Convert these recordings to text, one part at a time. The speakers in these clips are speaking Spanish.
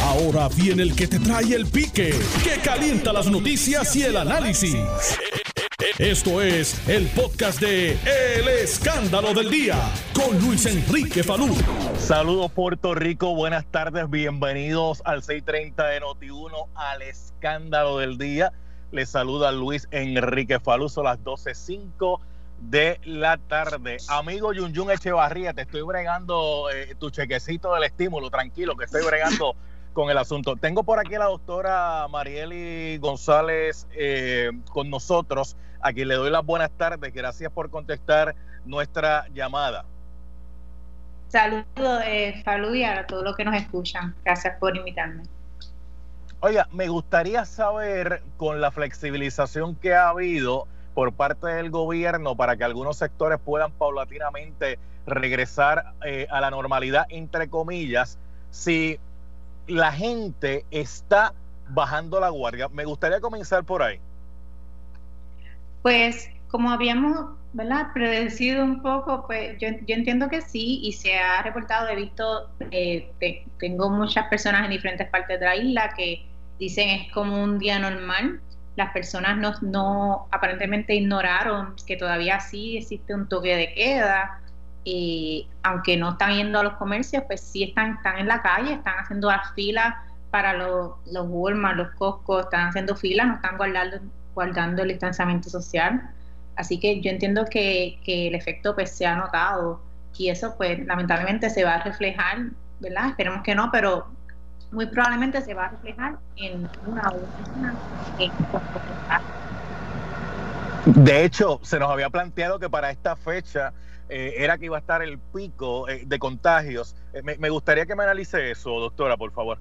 Ahora viene el que te trae el pique, que calienta las noticias y el análisis. Esto es el podcast de El Escándalo del Día con Luis Enrique Falú. Saludos Puerto Rico, buenas tardes, bienvenidos al 630 de Noti1 al Escándalo del Día. Les saluda Luis Enrique Falú, son las 12.05 de la tarde. Amigo Yun Yun Echevarría, te estoy bregando eh, tu chequecito del estímulo, tranquilo, que estoy bregando con el asunto. Tengo por aquí a la doctora Marieli González eh, con nosotros, a quien le doy las buenas tardes. Gracias por contestar nuestra llamada. Saludos, eh, y a todos los que nos escuchan. Gracias por invitarme. Oiga, me gustaría saber, con la flexibilización que ha habido, por parte del gobierno para que algunos sectores puedan paulatinamente regresar eh, a la normalidad, entre comillas, si la gente está bajando la guardia. Me gustaría comenzar por ahí. Pues como habíamos ¿verdad? predecido un poco, pues yo, entiendo que sí y se ha reportado, he visto, eh, tengo muchas personas en diferentes partes de la isla que dicen es como un día normal, las personas no, aparentemente ignoraron que todavía sí existe un toque de queda, y aunque no están yendo a los comercios, pues sí están, están en la calle, están haciendo las filas para los, los Walmart, los Costco, están haciendo filas, no están guardando, guardando el distanciamiento social. Así que yo entiendo que, que el efecto pues se ha notado y eso pues lamentablemente se va a reflejar, ¿verdad? Esperemos que no, pero muy probablemente se va a reflejar en una oficina De hecho, se nos había planteado que para esta fecha eh, era que iba a estar el pico eh, de contagios. Eh, me, gustaría que me analice eso, doctora, por favor.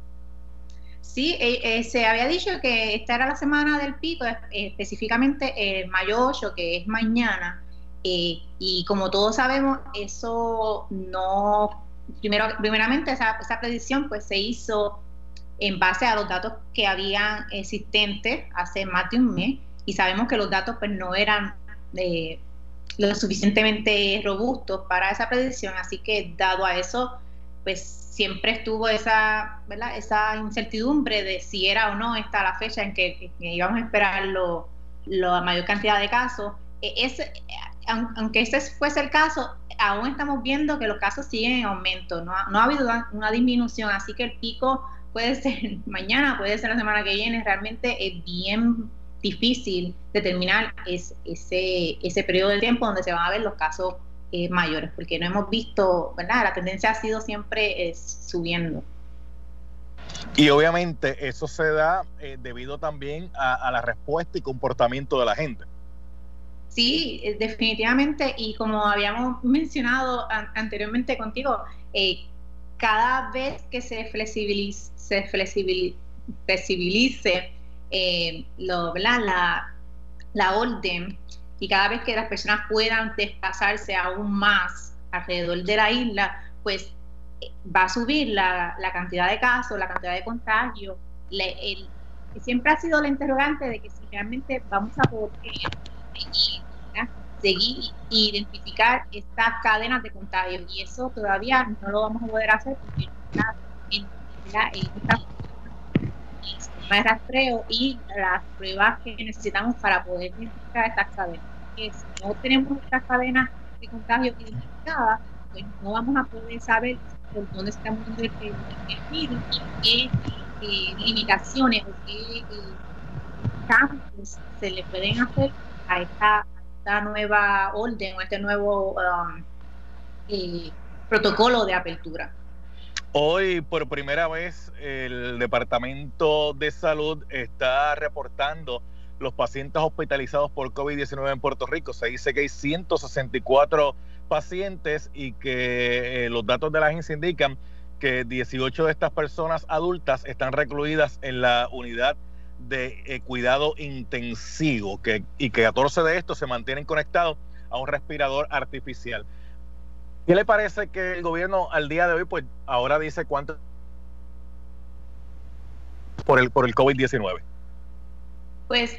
Sí, se había dicho que esta era la semana del pico, específicamente el mayo 8, que es mañana. y como todos sabemos, eso no primero, primeramente esa, esa predicción pues se hizo en base a los datos que habían existentes hace más de un mes y sabemos que los datos pues no eran eh, lo suficientemente robustos para esa predicción, así que dado a eso pues siempre estuvo esa, ¿verdad? esa incertidumbre de si era o no esta la fecha en que, íbamos a esperar lo, la mayor cantidad de casos. E, aunque ese fuese el caso, aún estamos viendo que los casos siguen en aumento, no ha, no ha habido una disminución, así que el pico puede ser mañana, puede ser la semana que viene, realmente es bien difícil determinar ese, ese periodo de tiempo donde se van a ver los casos eh, mayores, porque no hemos visto, ¿verdad? La tendencia ha sido siempre es subiendo. Y obviamente eso se da eh, debido también a, la respuesta y comportamiento de la gente. Sí, eh, definitivamente. Y como habíamos mencionado anteriormente contigo, eh, cada vez que se flexibilice, se flexibilice, eh, lo, la, la orden y cada vez que las personas puedan desplazarse aún más alrededor de la isla, pues va a subir la, la cantidad de casos, la cantidad de contagios. siempre ha sido la interrogante de que si realmente vamos a poder seguir e identificar estas cadenas de contagio y eso todavía no lo vamos a poder hacer porque no está en, el rastreo y las pruebas que necesitamos para poder identificar estas cadenas. Que si no tenemos estas cadenas de contagio identificadas, pues no vamos a poder saber por dónde estamos el, el, virus y qué limitaciones o qué eh, cambios se le pueden hacer a esta, esta nueva orden o este nuevo um, protocolo de apertura. Hoy, por primera vez, el Departamento de Salud está reportando los pacientes hospitalizados por COVID-19 en Puerto Rico. Se dice que hay 164 pacientes y que eh, los datos de la agencia indican que 18 de estas personas adultas están recluidas en la unidad de eh, cuidado intensivo que, y que 14 de estos se mantienen conectados a un respirador artificial. ¿Qué le parece que el gobierno al día de hoy, pues ahora dice cuánto por el, por el COVID-19? Pues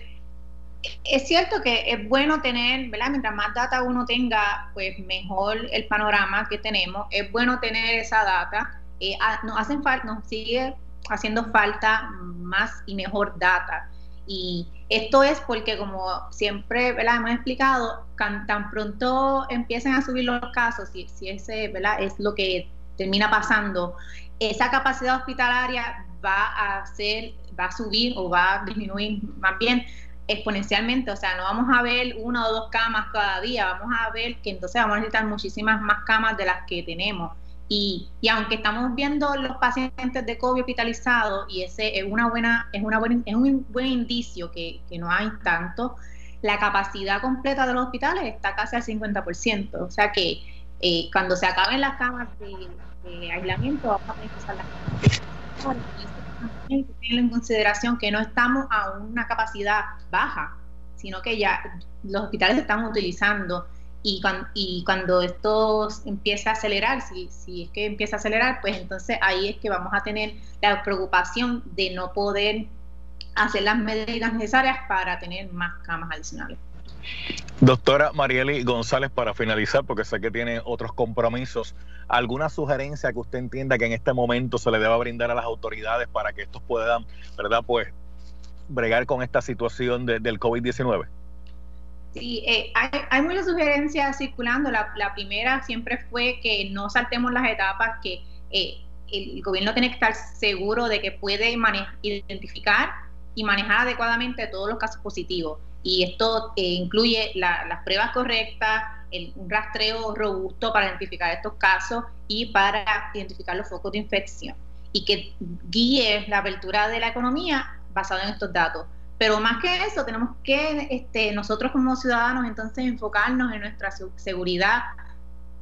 es cierto que es bueno tener, ¿verdad? Mientras más data uno tenga, pues mejor el panorama que tenemos. Es bueno tener esa data eh, nos hacen falta, nos sigue haciendo falta más y mejor data. Y esto es porque, como siempre ¿verdad? hemos explicado, tan, pronto empiecen a subir los casos, si, si ese ¿verdad? es lo que termina pasando, esa capacidad hospitalaria va a ser, va a subir o va a disminuir más bien exponencialmente, o sea, no vamos a ver una o dos camas cada día, vamos a ver que entonces vamos a necesitar muchísimas más camas de las que tenemos. Y, y, aunque estamos viendo los pacientes de COVID hospitalizados, y ese es una buena, es una buena, es un buen indicio que, no hay tanto, la capacidad completa de los hospitales está casi al 50%. O sea que eh, cuando se acaben las camas de, aislamiento, vamos a las camas. que tener en consideración que no estamos a una capacidad baja, sino que ya los hospitales están utilizando y cuando, y cuando esto empieza a acelerar, si, es que empieza a acelerar, pues entonces ahí es que vamos a tener la preocupación de no poder hacer las medidas necesarias para tener más camas adicionales. Doctora Marieli González, para finalizar, porque sé que tiene otros compromisos, ¿alguna sugerencia que usted entienda que en este momento se le deba brindar a las autoridades para que estos puedan, verdad, pues, bregar con esta situación del COVID-19? Sí, eh, hay, muchas sugerencias circulando. La, primera siempre fue que no saltemos las etapas, que eh, el gobierno tiene que estar seguro de que puede identificar y manejar adecuadamente todos los casos positivos y esto eh, incluye las pruebas correctas, el, un rastreo robusto para identificar estos casos y para identificar los focos de infección y que guíe la apertura de la economía basado en estos datos. Pero más que eso, tenemos que este, nosotros como ciudadanos entonces enfocarnos en nuestra seguridad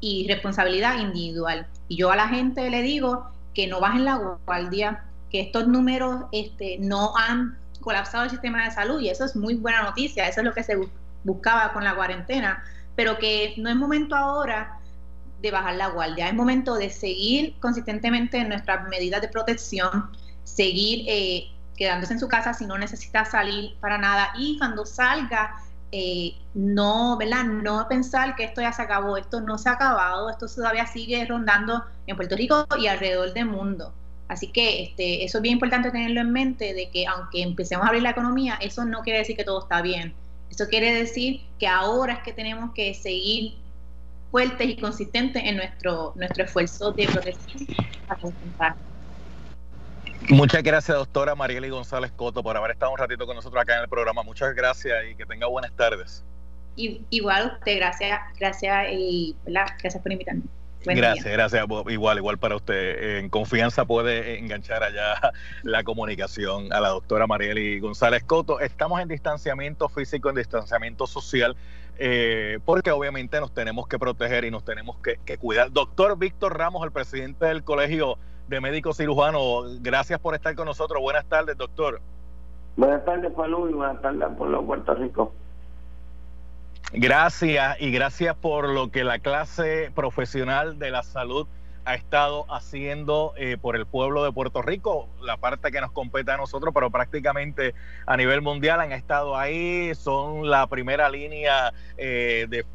y responsabilidad individual. Y yo a la gente le digo que no bajen la guardia, que estos números este, no han colapsado el sistema de salud y eso es muy buena noticia, eso es lo que se buscaba con la cuarentena, pero que no es momento ahora de bajar la guardia, es momento de seguir consistentemente en nuestras medidas de protección, seguir eh, quedándose en su casa si no necesita salir para nada y cuando salga eh, no, ¿verdad? No pensar que esto ya se acabó, esto no se ha acabado, esto todavía sigue rondando en Puerto Rico y alrededor del mundo. Así que este, eso es bien importante tenerlo en mente, de que aunque empecemos a abrir la economía, eso no quiere decir que todo está bien. Eso quiere decir que ahora es que tenemos que seguir fuertes y consistentes en nuestro, nuestro esfuerzo de protección Muchas gracias, doctora Marieli González Coto, por haber estado un ratito con nosotros acá en el programa. Muchas gracias y que tenga buenas tardes. igual usted, gracias, gracias y gracias por invitarme gracias, gracias. Igual, igual para usted. En confianza puede enganchar allá la comunicación a la doctora Marieli González Coto. Estamos en distanciamiento físico, en distanciamiento social, eh, porque obviamente nos tenemos que proteger y nos tenemos que, cuidar. Doctor Víctor Ramos, el presidente del Colegio de Médicos Cirujanos, gracias por estar con nosotros. Buenas tardes, doctor. Buenas tardes, Palú, y buenas tardes por los Puerto Rico. Gracias y gracias por lo que la clase profesional de la salud ha estado haciendo eh, por el pueblo de Puerto Rico, la parte que nos compete a nosotros, pero prácticamente a nivel mundial han estado ahí, son la primera línea eh, de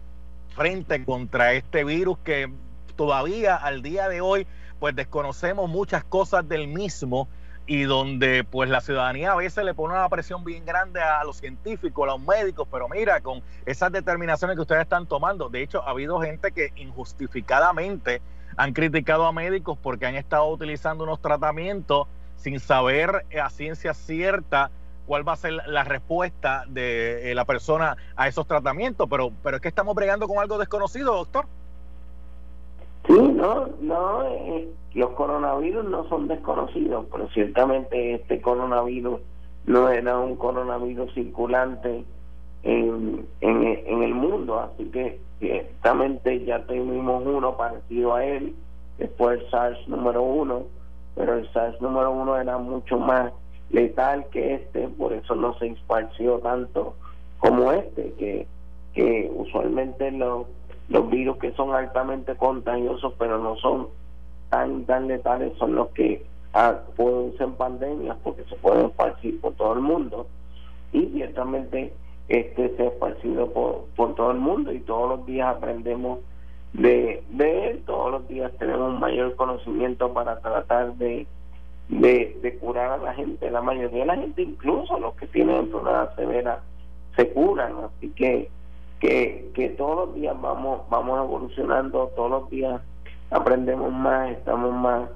frente contra este virus que todavía al día de hoy pues desconocemos muchas cosas del mismo y donde pues la ciudadanía a veces le pone una presión bien grande a los científicos, a los médicos, pero mira, con esas determinaciones que ustedes están tomando, de hecho ha habido gente que injustificadamente han criticado a médicos porque han estado utilizando unos tratamientos sin saber a ciencia cierta cuál va a ser la respuesta de eh, la persona a esos tratamientos, pero, pero es que estamos bregando con algo desconocido, doctor. Sí, no, no, eh, los coronavirus no son desconocidos, pero ciertamente este coronavirus no era un coronavirus circulante en, en, el mundo, así que ciertamente ya tuvimos uno parecido a él, después el SARS número uno, pero el SARS número uno era mucho más letal que este, por eso no se esparció tanto como este, que, que usualmente los los virus que son altamente contagiosos pero no son tan tan letales son los que ah, pueden ser pandemias porque se pueden esparcir por todo el mundo y ciertamente este se ha esparcido por, por todo el mundo y todos los días aprendemos de, de Todos los días tenemos mayor conocimiento para tratar de, de, curar a la gente. La mayoría de la gente, incluso los que tienen enfermedad severa, se curan. Así que, que, todos los días vamos, vamos evolucionando, todos los días aprendemos más, estamos más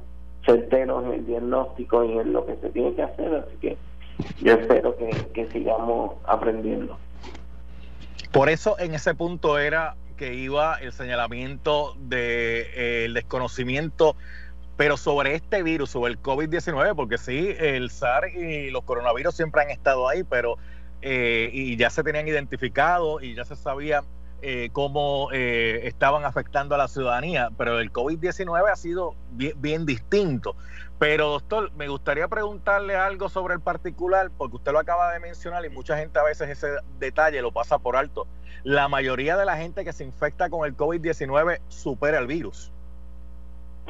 certeros en el diagnóstico y en lo que se tiene que hacer. Así que yo espero que, que sigamos aprendiendo. Por eso en ese punto era que iba el señalamiento del de, eh, desconocimiento, pero sobre este virus, sobre el COVID-19, porque sí, el SARS y los coronavirus siempre han estado ahí, pero eh, y ya se tenían identificado y ya se sabía eh, cómo eh, estaban afectando a la ciudadanía, pero el COVID-19 ha sido bien, distinto. Pero doctor, me gustaría preguntarle algo sobre el particular, porque usted lo acaba de mencionar y mucha gente a veces ese detalle lo pasa por alto. La mayoría de la gente que se infecta con el COVID-19 supera el virus.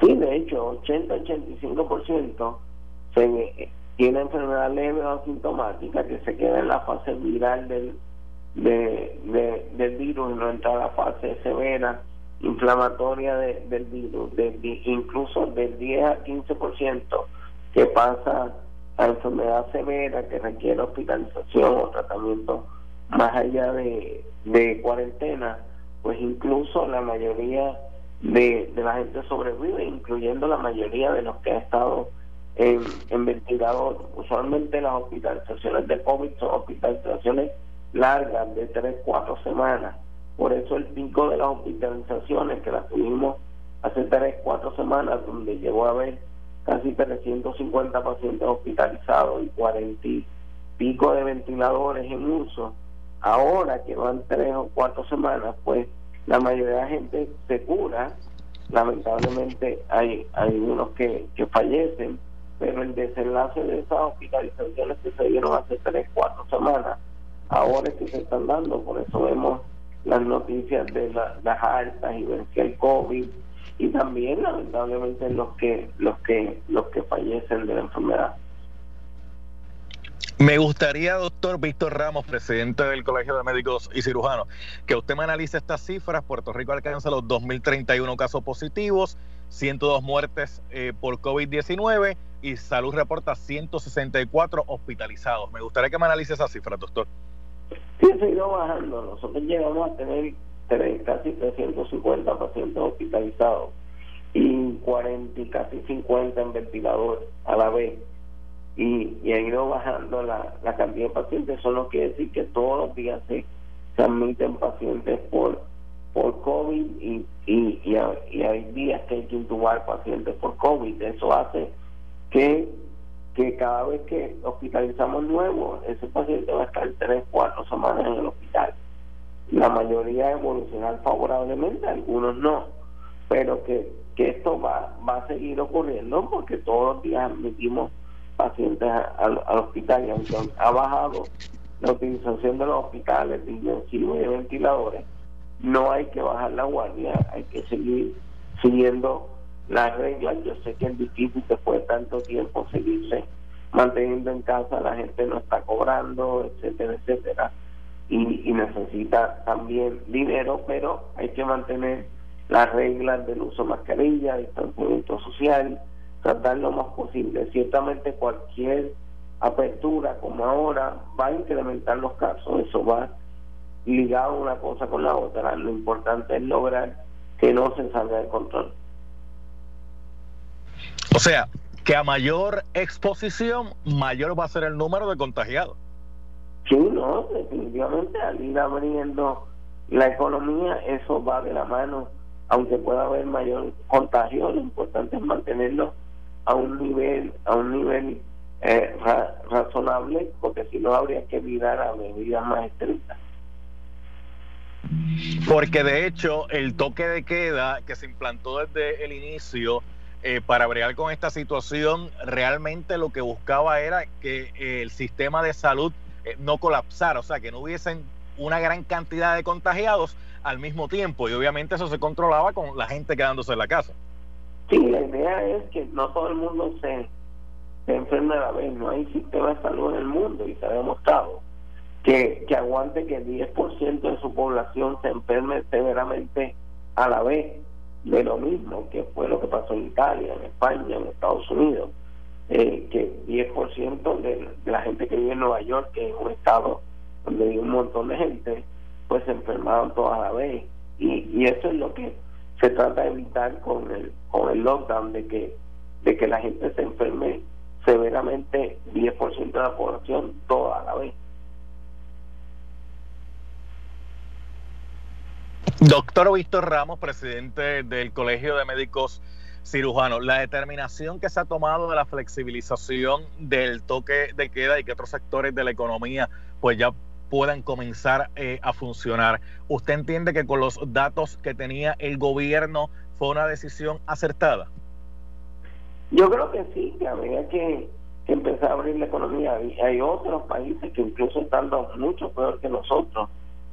Sí, de hecho, 80-85% tiene enfermedad leve o asintomática que se queda en la fase viral del de, del virus no entra a la fase severa inflamatoria del virus, incluso del 10 a 15% que pasa a enfermedad severa que requiere hospitalización o tratamiento más allá de, de cuarentena, pues incluso la mayoría de, de la gente sobrevive, incluyendo la mayoría de los que ha estado en, en ventilador. Usualmente las hospitalizaciones de COVID son hospitalizaciones largas de 3, 4 semanas. Por eso el pico de las hospitalizaciones que las tuvimos hace 3, 4 semanas, donde llegó a haber casi 350 pacientes hospitalizados y 40 y pico de ventiladores en uso, ahora que van 3 o 4 semanas, pues la mayoría de la gente se cura. Lamentablemente hay, hay unos que, que fallecen, pero el desenlace de esas hospitalizaciones que se dieron hace 3, 4 semanas ahora es que se están dando, por eso vemos las noticias de las altas y vencer el COVID y también lamentablemente los que los que los que fallecen de la enfermedad. Me gustaría, doctor Víctor Ramos, presidente del Colegio de Médicos y Cirujanos, que usted me analice estas cifras. Puerto Rico alcanza los 2.031 casos positivos, 102 muertes eh, por COVID-19 y Salud reporta 164 hospitalizados. Me gustaría que me analice esas cifras, doctor. Sí, ha ido bajando. Nosotros llegamos a tener casi 350 pacientes hospitalizados y 40 y casi 50 en ventilador a la vez. Y, y ha ido bajando la, la cantidad de pacientes. Eso no quiere decir que todos los días se, se pacientes por por COVID y, y, y, hay días que hay que intubar pacientes por COVID. Eso hace que que cada vez que hospitalizamos nuevo, ese paciente va a estar tres, cuatro semanas en el hospital. La mayoría evolucionar favorablemente, algunos no, pero que, que esto va, va a seguir ocurriendo porque todos los días admitimos pacientes al, hospital y aunque ha bajado la utilización de los hospitales de intensivos y de ventiladores, no hay que bajar la guardia, hay que seguir siguiendo las reglas. Yo sé que es difícil después de tanto tiempo seguirse manteniendo en casa, la gente no está cobrando, etcétera, etcétera. Y, necesita también dinero, pero hay que mantener las reglas del uso de mascarilla, distanciamiento social, tratar lo más posible. Ciertamente cualquier apertura como ahora va a incrementar los casos, eso va ligado una cosa con la otra. Lo importante es lograr que no se salga de control. O sea, que a mayor exposición, mayor va a ser el número de contagiados. Sí, no, definitivamente al ir abriendo la economía, eso va de la mano, aunque pueda haber mayor contagio, lo importante es mantenerlo a un nivel, a un nivel eh, razonable, porque si no habría que mirar a medidas más estrictas. Porque de hecho el toque de queda que se implantó desde el inicio eh, para bregar con esta situación, realmente lo que buscaba era que eh, el sistema de salud eh, no colapsara, o sea, que no hubiesen una gran cantidad de contagiados al mismo tiempo y obviamente eso se controlaba con la gente quedándose en la casa. Sí, la idea es que no todo el mundo se, se enferme a la vez, no hay sistema de salud en el mundo y se ha demostrado que, que aguante que el 10% de su población se enferme severamente a la vez de lo mismo que fue lo que pasó en Italia, en España, en Estados Unidos, eh, que 10% de, de la gente que vive en Nueva York, que es un estado donde hay un montón de gente, pues se enfermaron todas a la vez. Y, y eso es lo que se trata de evitar con el, con el lockdown, de que, de que la gente se enferme severamente 10% de la población toda a la vez. Doctor Víctor Ramos, presidente del Colegio de Médicos Cirujanos, la determinación que se ha tomado de la flexibilización del toque de queda y que otros sectores de la economía pues ya puedan comenzar eh, a funcionar. ¿Usted entiende que con los datos que tenía el gobierno fue una decisión acertada? Yo creo que sí, que había que, que empezar a abrir la economía. Hay otros países que incluso estando mucho peor que nosotros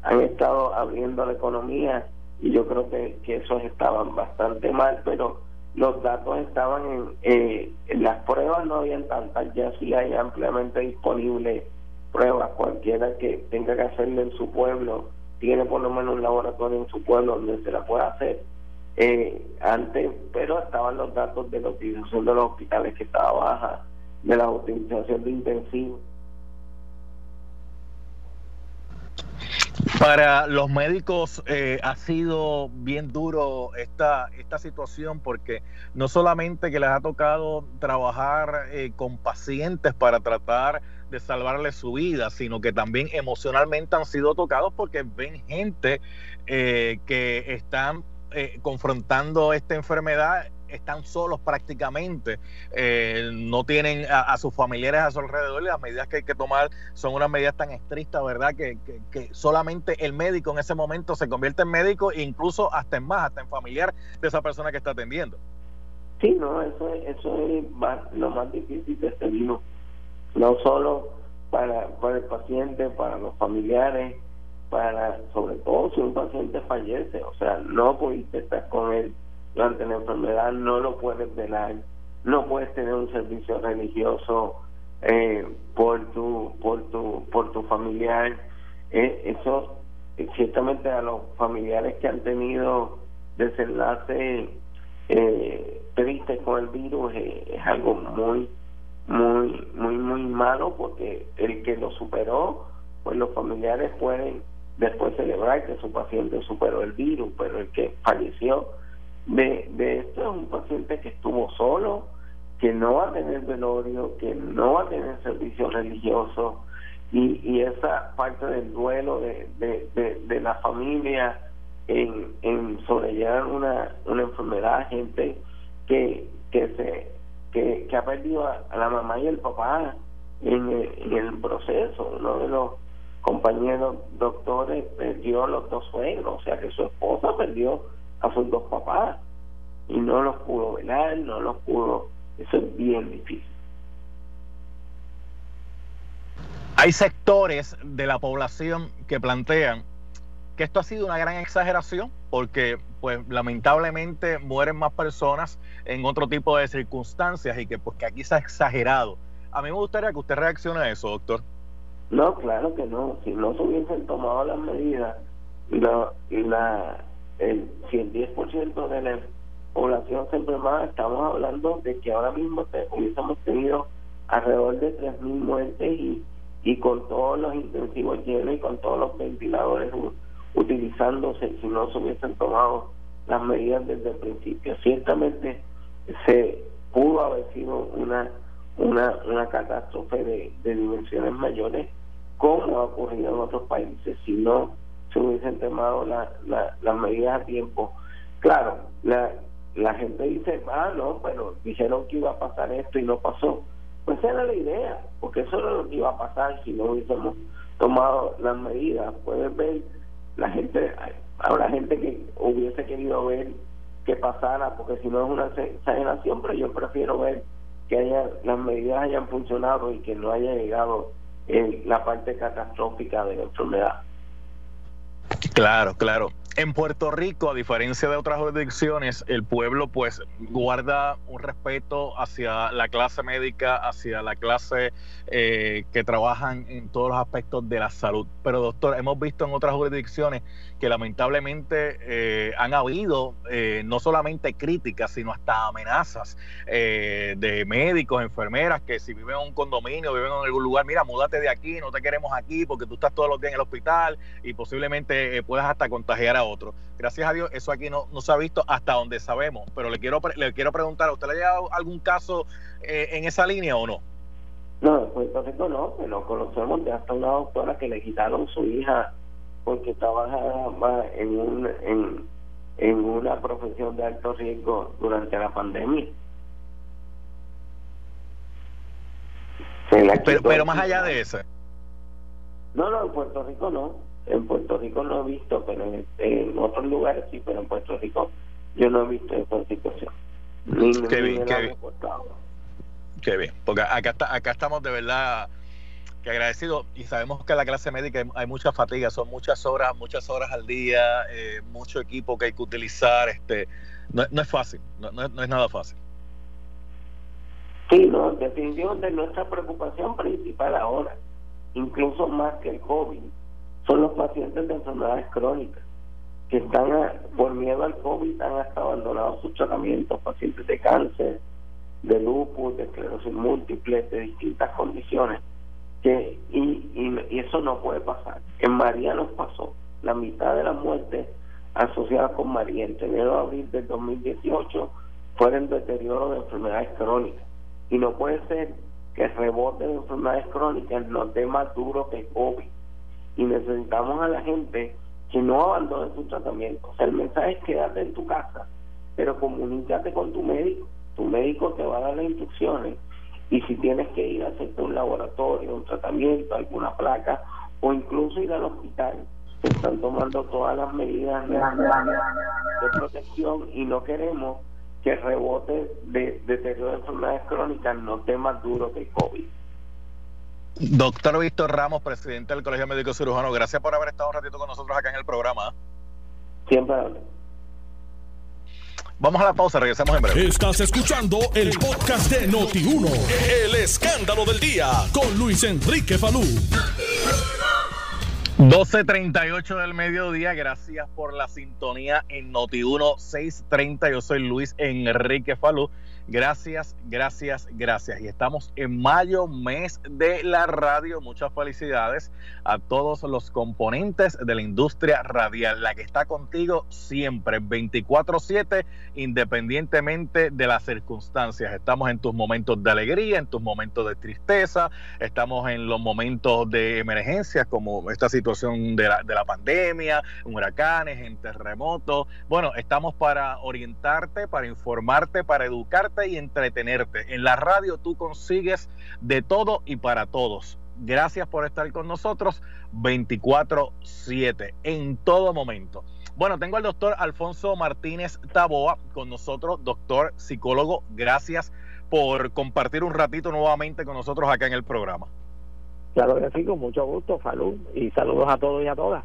han estado abriendo la economía y yo creo que, que esos estaban bastante mal, pero los datos estaban en, eh, las pruebas no habían tantas, ya sí hay ampliamente disponibles pruebas, cualquiera que tenga que hacerle en su pueblo, tiene por lo menos un laboratorio en su pueblo donde se la pueda hacer. Eh, antes, pero estaban los datos de la utilización de los hospitales que estaba baja, de la utilización de intensivos. Para los médicos eh, ha sido bien duro esta, esta situación porque no solamente que les ha tocado trabajar eh, con pacientes para tratar de salvarles su vida, sino que también emocionalmente han sido tocados porque ven gente eh, que están eh, confrontando esta enfermedad están solos prácticamente, eh, no tienen a, sus familiares a su alrededor y las medidas que hay que tomar son unas medidas tan estrictas, ¿verdad? Que, que, solamente el médico en ese momento se convierte en médico e incluso hasta en más, hasta en familiar de esa persona que está atendiendo. Sí, no, eso, eso es lo más difícil de este virus no solo para, para el paciente, para los familiares, para sobre todo si un paciente fallece, o sea, no pudiste estar con él durante la enfermedad, no lo puedes velar, no puedes tener un servicio religioso eh, por tu por tu por tu familiar, eh, eso ciertamente a los familiares que han tenido desenlace eh, tristes con el virus eh, es algo muy muy muy muy malo porque el que lo superó pues los familiares pueden después celebrar que su paciente superó el virus pero el que falleció de, de esto es un paciente que estuvo solo que no va a tener velorio que no va a tener servicio religioso y, y esa parte del duelo de, de, de, la familia en, en sobrellevar una, una enfermedad gente que, que se que, ha perdido a, la mamá y el papá en el, proceso. Uno de los compañeros doctores perdió los dos suegros, o sea que su esposa perdió a sus dos papás y no los pudo velar, no los pudo. Eso es bien difícil. Hay sectores de la población que plantean que esto ha sido una gran exageración porque pues lamentablemente mueren más personas en otro tipo de circunstancias y que pues que aquí se ha exagerado. A mí me gustaría que usted reaccione a eso, doctor. No, claro que no. Si no se hubiesen tomado las medidas, la, la, el, si el 10% de la población se enfermaba, estamos hablando de que ahora mismo hubiésemos tenido alrededor de 3.000 muertes y, y con todos los intensivos llenos y con todos los ventiladores utilizándose si no se hubiesen tomado las medidas desde el principio. Ciertamente se pudo haber sido una una, una catástrofe de, de dimensiones mayores como ha ocurrido en otros países si no se hubiesen tomado la, la, las medidas a tiempo. Claro, la, la gente dice, ah, no, pero dijeron que iba a pasar esto y no pasó. Pues era la idea, porque eso era lo que iba a pasar si no hubiésemos tomado las medidas. Puedes ver la gente, habrá gente que hubiese querido ver que pasara, porque si no es una exageración, pero yo prefiero ver que haya las medidas hayan funcionado y que no haya llegado en la parte catastrófica de la enfermedad. Claro, claro. En Puerto Rico, a diferencia de otras jurisdicciones, el pueblo pues guarda un respeto hacia la clase médica, hacia la clase eh, que trabajan en todos los aspectos de la salud. Pero doctor, hemos visto en otras jurisdicciones que lamentablemente eh, han habido eh, no solamente críticas, sino hasta amenazas de médicos, enfermeras, que si viven en un condominio, viven en algún lugar, mira, múdate de aquí, no te queremos aquí porque tú estás todos los días en el hospital y posiblemente puedas hasta contagiar a otro. Gracias a Dios, eso aquí no, no se ha visto hasta donde sabemos. Pero le quiero, le quiero preguntar, ¿a usted le ha llegado algún caso eh, en esa línea o no? No, pues entonces no, pero conocemos de hasta una doctora que le quitaron su hija porque estaba en, un, en, en una profesión de alto riesgo durante la pandemia. Pero, pero más allá de eso. No, no, en Puerto Rico no. En Puerto Rico no he visto, pero en, otros lugares sí, pero en Puerto Rico yo no he visto esa situación. qué bien, qué bien. Qué bien, porque acá, está, acá estamos de verdad que agradecidos y sabemos que en la clase médica hay, mucha fatiga, son muchas horas, muchas horas al día, eh, mucho equipo que hay que utilizar, este no, no es fácil, no, no, es nada fácil. Sí, no, definitivamente nuestra preocupación principal ahora, incluso más que el COVID, son los pacientes de enfermedades crónicas que están por miedo al COVID han hasta abandonado sus tratamientos, pacientes de cáncer, de lupus, de esclerosis múltiple, de distintas condiciones. Que, y, y, eso no puede pasar. En María nos pasó la mitad de las muertes asociadas con María en enero de abril del 2018 fueron deterioro de enfermedades crónicas. Y no puede ser que el rebote de enfermedades crónicas nos dé más duro que COVID y necesitamos a la gente que no abandone su tratamiento. El mensaje es quédate en tu casa, pero comunícate con tu médico. Tu médico te va a dar las instrucciones y si tienes que ir a hacerte un laboratorio, un tratamiento, alguna placa o incluso ir al hospital, se están tomando todas las medidas de, protección y no queremos que rebote de deterioro de enfermedades crónicas no esté más duro que el COVID. Doctor Víctor Ramos, presidente del Colegio Médico Cirujano, gracias por haber estado un ratito con nosotros acá en el programa. Siempre. Vamos a la pausa, regresamos en breve. Estás escuchando el podcast de Noti1, el escándalo del día, con Luis Enrique Falú. 12.38 del mediodía, gracias por la sintonía en Noti1 630. Yo soy Luis Enrique Falú. Gracias, gracias, gracias. Y estamos en mayo, mes de la radio. Muchas felicidades a todos los componentes de la industria radial, la que está contigo siempre, 24/7, independientemente de las circunstancias. Estamos en tus momentos de alegría, en tus momentos de tristeza, estamos en los momentos de emergencias como esta situación de la, de la pandemia, huracanes, en terremotos. Bueno, estamos para orientarte, para informarte, para educarte y entretenerte. En la radio tú consigues de todo y para todos. Gracias por estar con nosotros 24/7 en todo momento. Bueno, tengo al doctor Alfonso Martínez Taboa con nosotros, doctor psicólogo. Gracias por compartir un ratito nuevamente con nosotros acá en el programa. Claro que sí, con mucho gusto, salud y saludos a todos y a todas.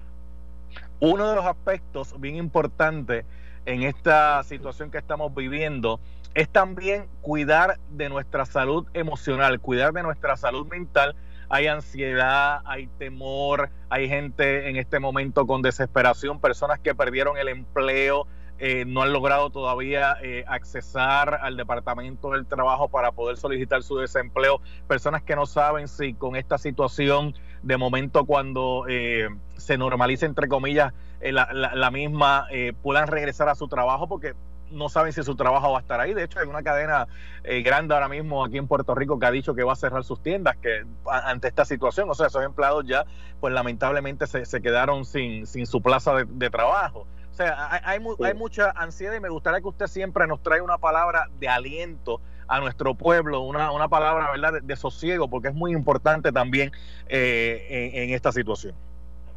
Uno de los aspectos bien importantes en esta situación que estamos viviendo es también cuidar de nuestra salud emocional, cuidar de nuestra salud mental. Hay ansiedad, hay temor, hay gente en este momento con desesperación, personas que perdieron el empleo, eh, no han logrado todavía eh, accesar al departamento del trabajo para poder solicitar su desempleo, personas que no saben si con esta situación de momento cuando eh, se normalice entre comillas la, la, misma puedan regresar a su trabajo porque no saben si su trabajo va a estar ahí. De hecho, hay una cadena eh, grande ahora mismo aquí en Puerto Rico que ha dicho que va a cerrar sus tiendas que ante esta situación. O sea, esos empleados ya, pues lamentablemente se, se quedaron sin, sin su plaza de, trabajo. O sea, hay, hay, mucha ansiedad y me gustaría que usted siempre nos traiga una palabra de aliento a nuestro pueblo, una, una palabra ¿verdad? De, sosiego, porque es muy importante también eh, en, en esta situación.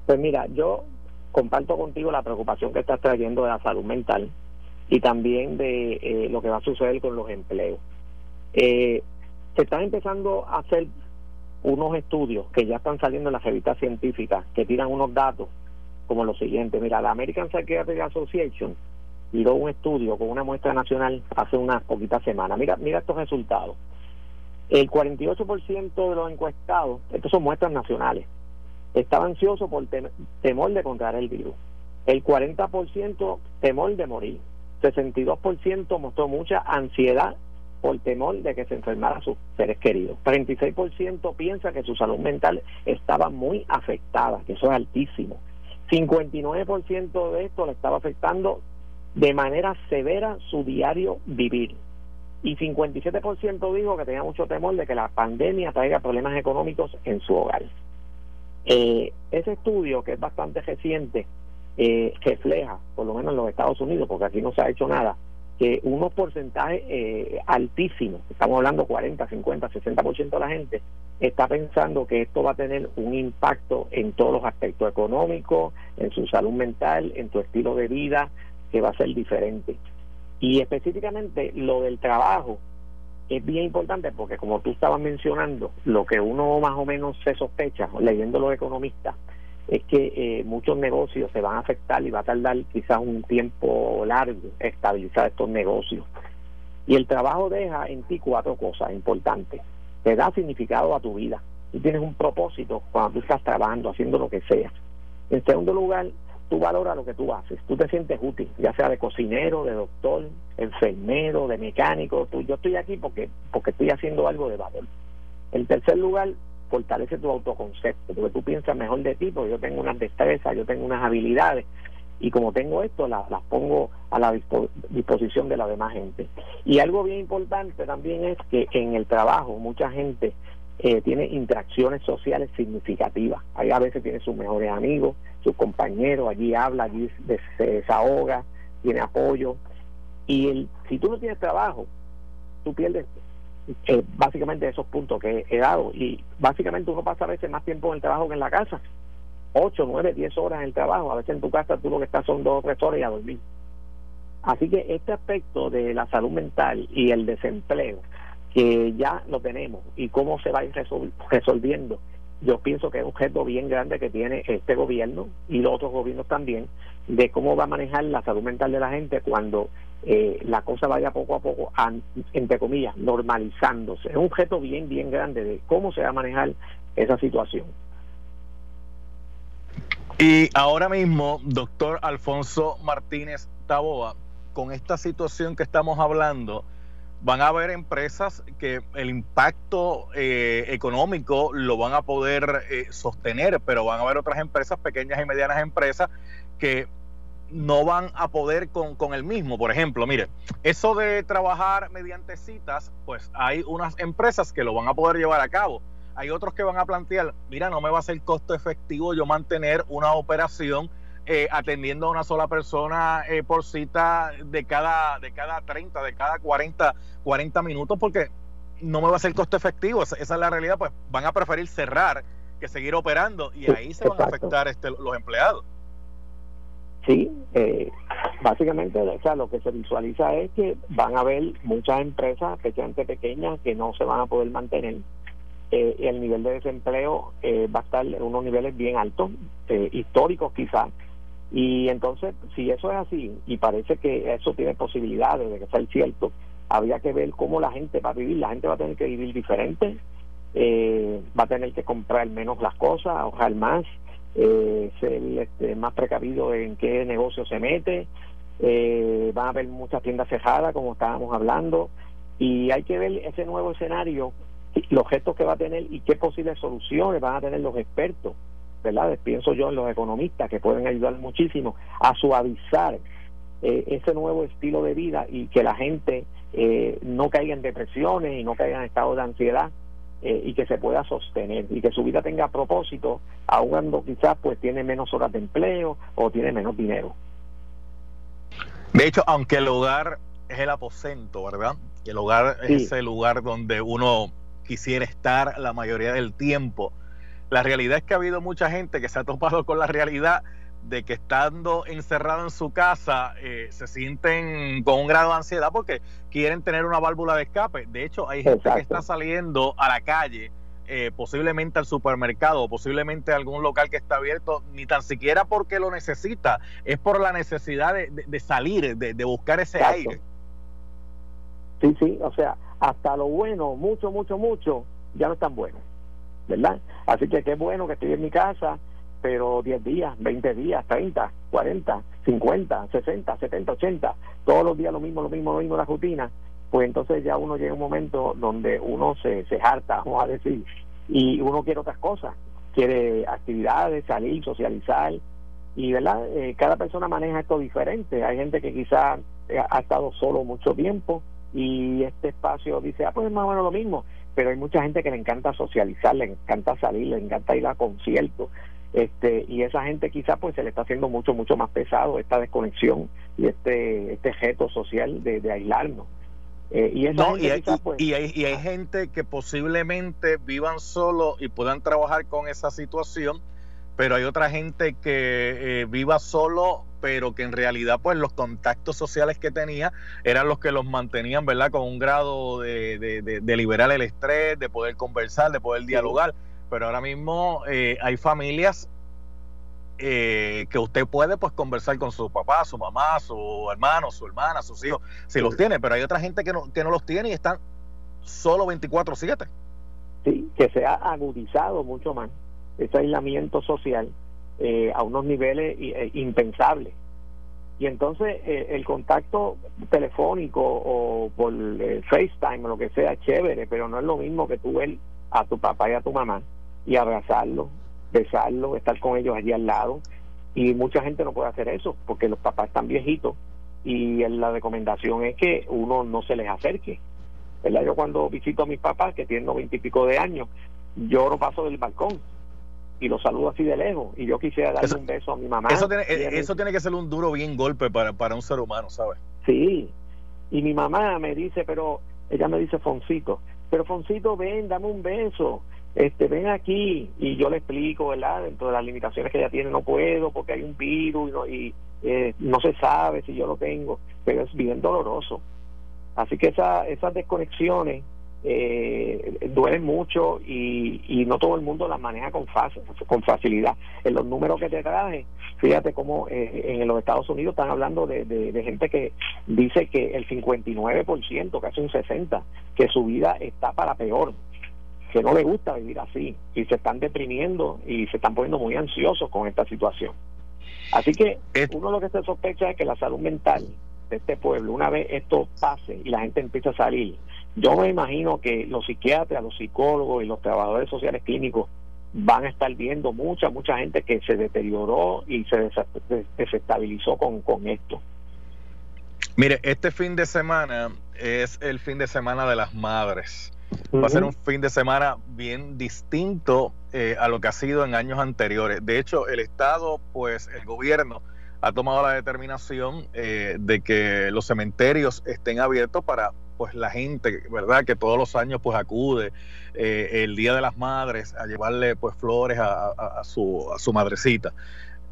Pues mira, yo comparto contigo la preocupación que estás trayendo de la salud mental y también de eh, lo que va a suceder con los empleos. Eh, se están empezando a hacer unos estudios que ya están saliendo en las revistas científicas que tiran unos datos como lo siguiente. Mira, la American Psychiatric Association dio un estudio con una muestra nacional hace unas poquitas semanas. Mira, mira estos resultados. El 48% de los encuestados, estos son muestras nacionales, estaba ansioso por temor de contraer el virus. El 40% temor de morir. 62% mostró mucha ansiedad por temor de que se enfermara a sus seres queridos. 36% piensa que su salud mental estaba muy afectada, que eso es altísimo. 59% de esto le estaba afectando de manera severa su diario vivir. Y 57% dijo que tenía mucho temor de que la pandemia traiga problemas económicos en su hogar. Eh, ese estudio, que es bastante reciente, eh, refleja, por lo menos en los Estados Unidos, porque aquí no se ha hecho nada, que unos porcentajes eh, altísimos, estamos hablando 40, 50, 60% de la gente, está pensando que esto va a tener un impacto en todos los aspectos económicos, en su salud mental, en tu estilo de vida, que va a ser diferente. Y específicamente lo del trabajo es bien importante porque como tú estabas mencionando, lo que uno más o menos se sospecha, leyendo los economistas, es que eh, muchos negocios se van a afectar y va a tardar quizás un tiempo largo estabilizar estos negocios. Y el trabajo deja en ti cuatro cosas importantes. Te da significado a tu vida. Tú tienes un propósito cuando tú estás trabajando, haciendo lo que sea. En segundo lugar, tú valoras lo que tú haces. Tú te sientes útil, ya sea de cocinero, de doctor, enfermero, de mecánico. Tú, yo estoy aquí porque, porque estoy haciendo algo de valor. En tercer lugar, fortalece tu autoconcepto, porque tú piensas mejor de ti, porque yo tengo unas destrezas, yo tengo unas habilidades, y como tengo esto, las, las pongo a la disposición de la demás gente. Y algo bien importante también es que en el trabajo mucha gente eh, tiene interacciones sociales significativas. Ahí a veces tiene sus mejores amigos, sus compañeros, allí habla, allí se desahoga, tiene apoyo. Y el, si tú no tienes trabajo, tú pierdes eh, básicamente esos puntos que he dado. Y básicamente uno pasa a veces más tiempo en el trabajo que en la casa. 8, 9, 10 horas en el trabajo. A veces en tu casa tú lo que estás son dos o tres horas y a dormir. Así que este aspecto de la salud mental y el desempleo, que ya lo tenemos y cómo se va a ir resolviendo, yo pienso que es un reto bien grande que tiene este gobierno y los otros gobiernos también, de cómo va a manejar la salud mental de la gente cuando eh, la cosa vaya poco a poco, entre comillas, normalizándose. Es un objeto bien, bien grande de cómo se va a manejar esa situación. Y ahora mismo, doctor Alfonso Martínez Taboa, con esta situación que estamos hablando, van a haber empresas que el impacto eh, económico lo van a poder eh, sostener, pero van a haber otras empresas, pequeñas y medianas empresas, que no van a poder con, con, el mismo. Por ejemplo, mire, eso de trabajar mediante citas, pues hay unas empresas que lo van a poder llevar a cabo. Hay otros que van a plantear, mira, no me va a ser costo efectivo yo mantener una operación eh, atendiendo a una sola persona eh, por cita de cada, de cada 30, de cada 40, 40 minutos, porque no me va a ser costo efectivo. Esa, es la realidad, pues van a preferir cerrar que seguir operando y ahí se van a afectar este, los empleados. Sí, eh, básicamente o sea, lo que se visualiza es que van a haber muchas empresas, especialmente pequeñas, que no se van a poder mantener. Eh, el nivel de desempleo eh, va a estar en unos niveles bien altos, eh, históricos quizás. Y entonces, si eso es así, y parece que eso tiene posibilidades de que sea cierto, habría que ver cómo la gente va a vivir. La gente va a tener que vivir diferente, va a tener que comprar menos las cosas, ahorrar más, eh, ser este, más precavido en qué negocio se mete. Eh, van a haber muchas tiendas cerradas, como estábamos hablando, y hay que ver ese nuevo escenario, los gestos que va a tener y qué posibles soluciones van a tener los expertos, ¿verdad? Pienso yo en los economistas que pueden ayudar muchísimo a suavizar eh, ese nuevo estilo de vida y que la gente eh, no caiga en depresiones y no caiga en estado de ansiedad eh, y que se pueda sostener y que su vida tenga propósito, aun cuando quizás pues tiene menos horas de empleo o tiene menos dinero. De hecho, aunque el hogar es el aposento, ¿verdad? El hogar es el lugar donde uno quisiera estar la mayoría del tiempo. La realidad es que ha habido mucha gente que se ha topado con la realidad de que estando encerrado en su casa eh, se sienten con un grado de ansiedad porque quieren tener una válvula de escape. De hecho, hay gente que está saliendo a la calle eh, posiblemente al supermercado posiblemente a algún local que está abierto, ni tan siquiera porque lo necesita, es por la necesidad de, salir, de, buscar ese aire. Sí, sí, o sea, hasta lo bueno, mucho, mucho, mucho, ya no es tan bueno, ¿verdad? Así que qué bueno que estoy en mi casa, pero 10 días, 20 días, 30, 40, 50, 60, 70, 80, todos los días lo mismo, lo mismo, lo mismo, la rutina, pues entonces ya uno llega a un momento donde uno se, se harta, vamos a decir, y uno quiere otras cosas, quiere actividades, salir, socializar, y verdad, eh, cada persona maneja esto diferente, hay gente que quizás ha estado solo mucho tiempo y este espacio dice, ah, pues es más o menos lo mismo, pero hay mucha gente que le encanta socializar, le encanta salir, le encanta ir a conciertos, este y esa gente quizá pues se le está haciendo mucho mucho más pesado esta desconexión y este este gesto social de, aislarnos. Eh, y, hay, pues, y, hay, y hay gente que posiblemente vivan solo y puedan trabajar con esa situación pero hay otra gente que eh, viva solo pero que en realidad pues los contactos sociales que tenía eran los que los mantenían verdad con un grado de, de, liberar el estrés de poder conversar de poder dialogar. Pero ahora mismo eh, hay familias eh, que usted puede pues conversar con su papá, su mamá, su hermano, su hermana, sus hijos, si los tiene, pero hay otra gente que no, que no los tiene y están solo 24/7. Sí, que se ha agudizado mucho más ese aislamiento social eh, a unos niveles impensables. Y entonces el contacto telefónico o por FaceTime o lo que sea, chévere, pero no es lo mismo que tú ver a tu papá y a tu mamá y abrazarlo, besarlo, estar con ellos allí al lado. Y mucha gente no puede hacer eso porque los papás están viejitos y la recomendación es que uno no se les acerque. ¿verdad? Yo cuando visito a mis papás, que tienen veintipico de años, yo no paso del balcón y lo saludo así de lejos y yo quisiera darle un beso a mi mamá. Eso tiene, eso tiene que ser un duro bien golpe para, para un ser humano, ¿sabes? Sí, y mi mamá me dice, pero ella me dice, Foncito, pero Foncito, ven, dame un beso este ven aquí y yo le explico verdad dentro de las limitaciones que ella tiene no puedo porque hay un virus y no, y, eh, no se sabe si yo lo tengo pero es bien doloroso así que esa, esas desconexiones eh, duelen mucho y, y no todo el mundo las maneja con, con facilidad en los números que te traje fíjate cómo eh, en los Estados Unidos están hablando de, de, de gente que dice que el 59% casi un 60% que su vida está para peor que no le gusta vivir así y se están deprimiendo y se están poniendo muy ansiosos con esta situación. Así que uno lo que se sospecha es que la salud mental de este pueblo, una vez esto pase y la gente empieza a salir, yo me imagino que los psiquiatras, los psicólogos y los trabajadores sociales clínicos van a estar viendo mucha, mucha gente que se deterioró y se desestabilizó con, con esto. Mire, este fin de semana es el fin de semana de las madres. Va a ser un fin de semana bien distinto eh, a lo que ha sido en años anteriores. De hecho, el Estado, pues el gobierno ha tomado la determinación eh, de que los cementerios estén abiertos para pues la gente, ¿verdad? Que todos los años pues acude eh, el Día de las Madres a llevarle pues flores a, su, a su madrecita.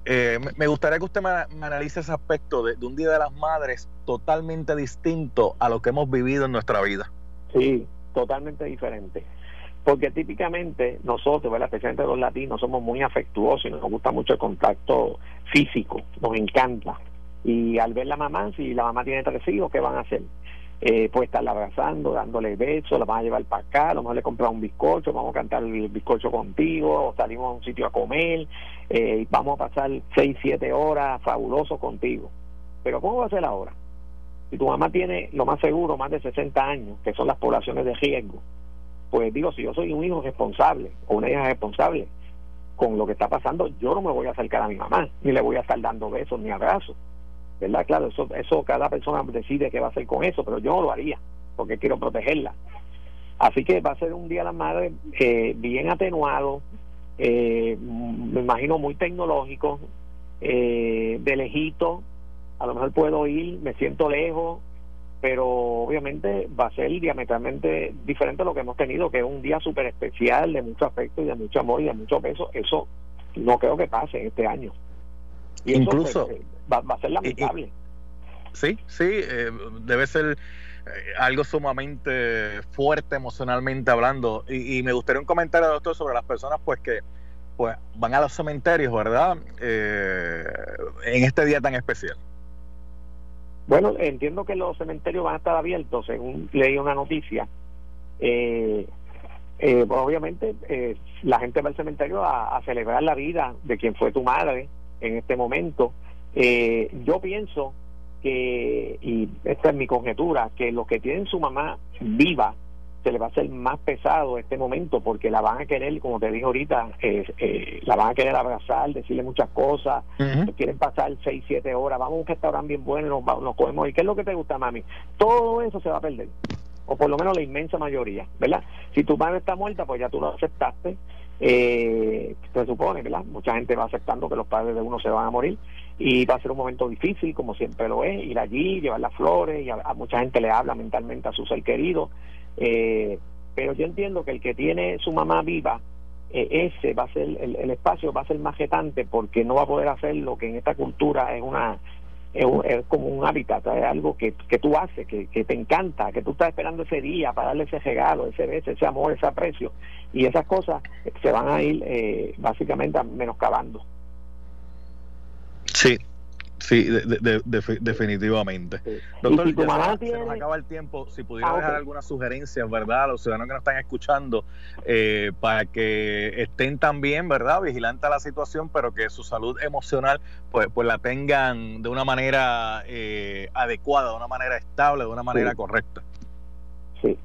me gustaría que usted me, analice ese aspecto de, un Día de las Madres totalmente distinto a lo que hemos vivido en nuestra vida. Sí, totalmente diferente. Porque típicamente nosotros, especialmente los latinos, somos muy afectuosos y nos gusta mucho el contacto físico, nos encanta. Y al ver la mamá, si la mamá tiene tres hijos, ¿qué van a hacer? Eh, pues estarla abrazando, dándole besos, la van a llevar para acá, a lo mejor le comprar un bizcocho, vamos a cantar el bizcocho contigo, o salimos a un sitio a comer, eh, y vamos a pasar seis, siete horas fabulosos contigo. Pero ¿cómo va a ser ahora? Si tu mamá tiene, lo más seguro, más de 60 años, que son las poblaciones de riesgo, pues digo, si yo soy un hijo responsable o una hija responsable con lo que está pasando, yo no me voy a acercar a mi mamá, ni le voy a estar dando besos ni abrazos. ¿Verdad? Claro, eso, eso cada persona decide qué va a hacer con eso, pero yo no lo haría, porque quiero protegerla. Así que va a ser un día la madre eh, bien atenuado, eh, me imagino muy tecnológico, eh, de lejito, a lo mejor puedo ir, me siento lejos, pero obviamente va a ser diametralmente diferente a lo que hemos tenido, que es un día súper especial, de mucho afecto y de mucho amor y de mucho peso. Eso no creo que pase este año. Y Incluso va, a ser lamentable. sí, sí, eh, debe ser algo sumamente fuerte emocionalmente hablando. Y, me gustaría un comentario, doctor, sobre las personas pues que pues van a los cementerios, ¿verdad? Eh, en este día tan especial. Bueno, entiendo que los cementerios van a estar abiertos, según leí una noticia. Eh, eh, pues, obviamente eh, la gente va al cementerio a, celebrar la vida de quien fue tu madre en este momento. Eh, yo pienso que, y esta es mi conjetura, que los que tienen su mamá viva se le va a hacer más pesado este momento porque la van a querer, como te dije ahorita, la van a querer abrazar, decirle muchas cosas, quieren pasar 6, 7 horas, vamos a un restaurante bien bueno, nos, nos comemos. ¿Y qué es lo que te gusta, mami? Todo eso se va a perder o por lo menos la inmensa mayoría, ¿verdad? Si tu madre está muerta, pues ya tú lo aceptaste, eh, se supone, ¿verdad? Mucha gente va aceptando que los padres de uno se van a morir y va a ser un momento difícil, como siempre lo es, ir allí, llevar las flores, y a, mucha gente le habla mentalmente a su ser querido, eh, pero yo entiendo que el que tiene su mamá viva, eh, ese va a ser, el, el, espacio va a ser más jetante porque no va a poder hacer lo que en esta cultura es una es, como un hábitat, es algo que, que tú haces, que, que, te encanta, que tú estás esperando ese día para darle ese regalo, ese beso, ese amor, ese aprecio. Y esas cosas se van a ir eh, básicamente menoscabando. Sí, Sí, definitivamente. Doctor, se, nos acaba el tiempo. Si pudiera ah, dejar algunas sugerencias, ¿verdad? A los ciudadanos que nos están escuchando, eh, para que estén también, ¿verdad? Vigilantes a la situación, pero que su salud emocional, pues, pues la tengan de una manera eh, adecuada, de una manera estable, de una manera correcta. Sí.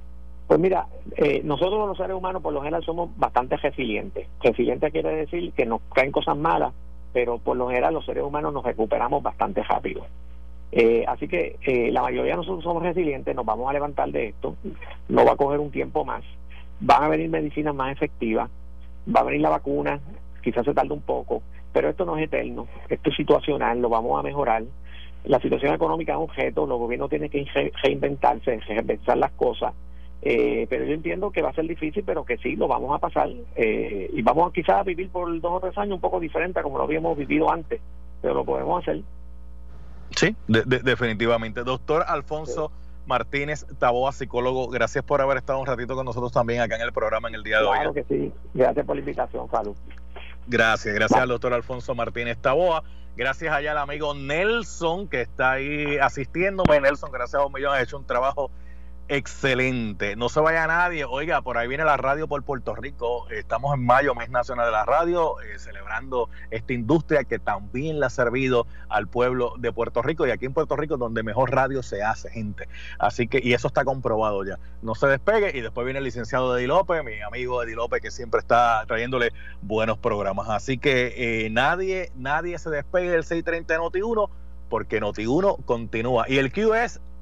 Pues mira, eh, nosotros los seres humanos por lo general somos bastante resilientes. Resiliente quiere decir que nos caen cosas malas, pero por lo general los seres humanos nos recuperamos bastante rápido. Eh, así que eh, la mayoría de nosotros somos resilientes, nos vamos a levantar de esto, no va a coger un tiempo más, van a venir medicinas más efectivas, va a venir la vacuna, quizás se tarde un poco, pero esto no es eterno, esto es situacional, lo vamos a mejorar. La situación económica es un objeto, los gobiernos tienen que reinventarse, reinventar las cosas, eh, pero yo entiendo que va a ser difícil, pero que sí, lo vamos a pasar eh, y vamos a quizás a vivir por dos o tres años un poco diferente a como lo habíamos vivido antes, pero lo podemos hacer. Sí, definitivamente. Doctor Alfonso Martínez Taboa, psicólogo, gracias por haber estado un ratito con nosotros también acá en el programa en el día de hoy. Claro que sí, gracias por la invitación, Salud. Gracias, gracias al doctor Alfonso Martínez Taboa. Gracias allá al amigo Nelson que está ahí asistiéndome. Nelson, gracias a un millón, ha hecho un trabajo excelente. No se vaya nadie. Oiga, por ahí viene la radio por Puerto Rico. Estamos en mayo, mes nacional de la radio, eh, celebrando esta industria que también le ha servido al pueblo de Puerto Rico y aquí en Puerto Rico donde mejor radio se hace, gente. Así que, y eso está comprobado ya. No se despegue y después viene el licenciado Eddie López, mi amigo Eddie López, que siempre está trayéndole buenos programas. Así que eh, nadie, nadie se despegue del 630 de Noti1 porque Noti1 continúa. Y el Q es